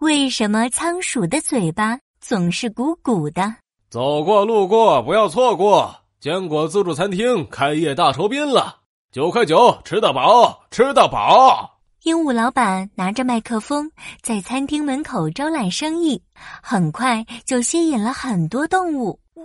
为什么仓鼠的嘴巴总是鼓鼓的？走过路过不要错过，坚果自助餐厅开业大酬宾了，九块九吃得饱，吃得饱。鹦鹉老板拿着麦克风在餐厅门口招揽生意，很快就吸引了很多动物。哇，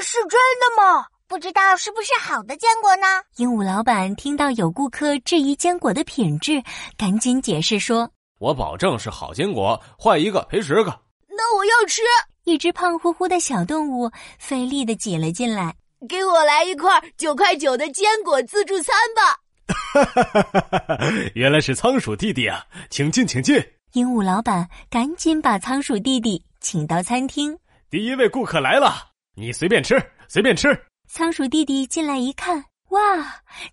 是真的吗？不知道是不是好的坚果呢？鹦鹉老板听到有顾客质疑坚果的品质，赶紧解释说：“我保证是好坚果，坏一个赔十个。”那我要吃。一只胖乎乎的小动物费力的挤了进来，给我来一块九块九的坚果自助餐吧。哈哈哈哈哈！原来是仓鼠弟弟啊，请进，请进。鹦鹉老板赶紧把仓鼠弟弟请到餐厅。第一位顾客来了，你随便吃，随便吃。仓鼠弟弟进来一看，哇，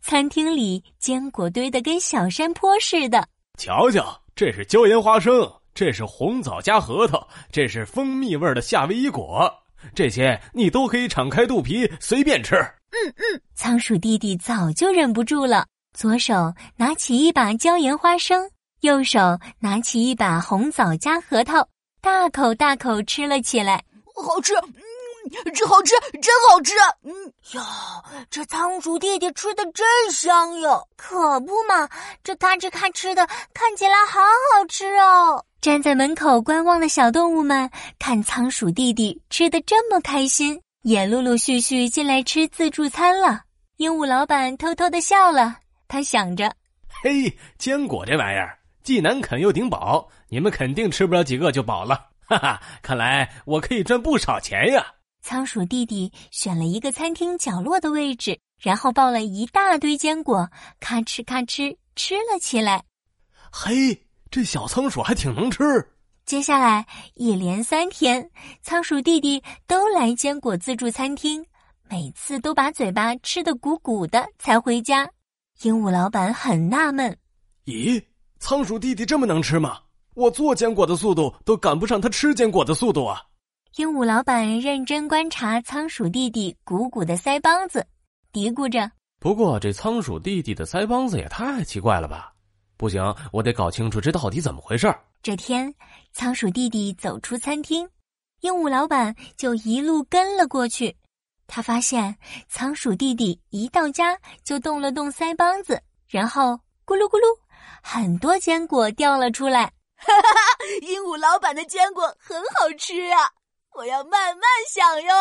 餐厅里坚果堆得跟小山坡似的。瞧瞧，这是椒盐花生，这是红枣加核桃，这是蜂蜜味的夏威夷果，这些你都可以敞开肚皮随便吃。嗯嗯，仓鼠弟弟早就忍不住了。左手拿起一把椒盐花生，右手拿起一把红枣加核桃，大口大口吃了起来。好吃，嗯，这好吃，真好吃。嗯呀，这仓鼠弟弟吃的真香哟！可不嘛，这咔哧咔哧的，看起来好好吃哦。站在门口观望的小动物们看仓鼠弟弟吃的这么开心，也陆陆续续进来吃自助餐了。鹦鹉老板偷偷的笑了。他想着：“嘿，坚果这玩意儿既难啃又顶饱，你们肯定吃不了几个就饱了。哈哈，看来我可以赚不少钱呀！”仓鼠弟弟选了一个餐厅角落的位置，然后抱了一大堆坚果，咔哧咔哧吃了起来。嘿，这小仓鼠还挺能吃。接下来一连三天，仓鼠弟弟都来坚果自助餐厅，每次都把嘴巴吃得鼓鼓的才回家。鹦鹉老板很纳闷：“咦，仓鼠弟弟这么能吃吗？我做坚果的速度都赶不上他吃坚果的速度啊！”鹦鹉老板认真观察仓鼠弟弟鼓鼓的腮帮子，嘀咕着：“不过这仓鼠弟弟的腮帮子也太奇怪了吧？不行，我得搞清楚这到底怎么回事。”这天，仓鼠弟弟走出餐厅，鹦鹉老板就一路跟了过去。他发现仓鼠弟弟一到家就动了动腮帮子，然后咕噜咕噜，很多坚果掉了出来。哈哈哈！鹦鹉老板的坚果很好吃啊，我要慢慢享用。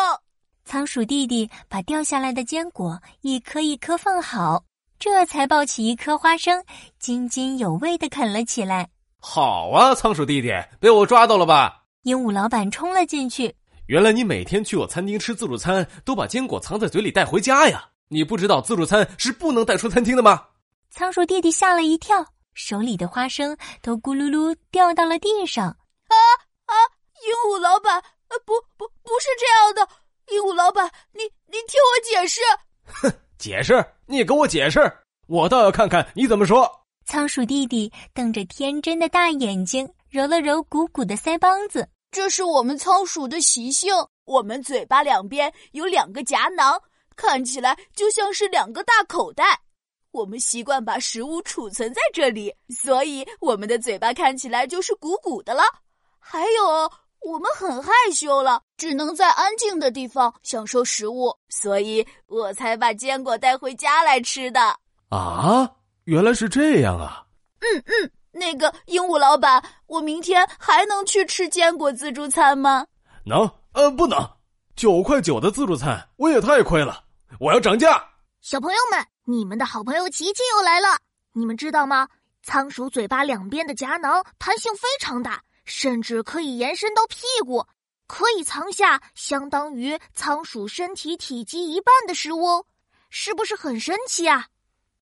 仓鼠弟弟把掉下来的坚果一颗一颗放好，这才抱起一颗花生，津津有味的啃了起来。好啊，仓鼠弟弟，被我抓到了吧？鹦鹉老板冲了进去。原来你每天去我餐厅吃自助餐，都把坚果藏在嘴里带回家呀？你不知道自助餐是不能带出餐厅的吗？仓鼠弟弟吓了一跳，手里的花生都咕噜噜掉到了地上。啊啊！鹦鹉老板，呃，不不不是这样的，鹦鹉老板，你你听我解释。哼，解释？你给我解释，我倒要看看你怎么说。仓鼠弟弟瞪着天真的大眼睛，揉了揉鼓鼓的腮帮子。这是我们仓鼠的习性，我们嘴巴两边有两个夹囊，看起来就像是两个大口袋。我们习惯把食物储存在这里，所以我们的嘴巴看起来就是鼓鼓的了。还有，我们很害羞了，只能在安静的地方享受食物，所以我才把坚果带回家来吃的。啊，原来是这样啊！嗯嗯。那个鹦鹉老板，我明天还能去吃坚果自助餐吗？能，呃，不能。九块九的自助餐，我也太亏了。我要涨价。小朋友们，你们的好朋友琪琪又来了。你们知道吗？仓鼠嘴巴两边的夹囊弹性非常大，甚至可以延伸到屁股，可以藏下相当于仓鼠身体体积一半的食物。是不是很神奇啊？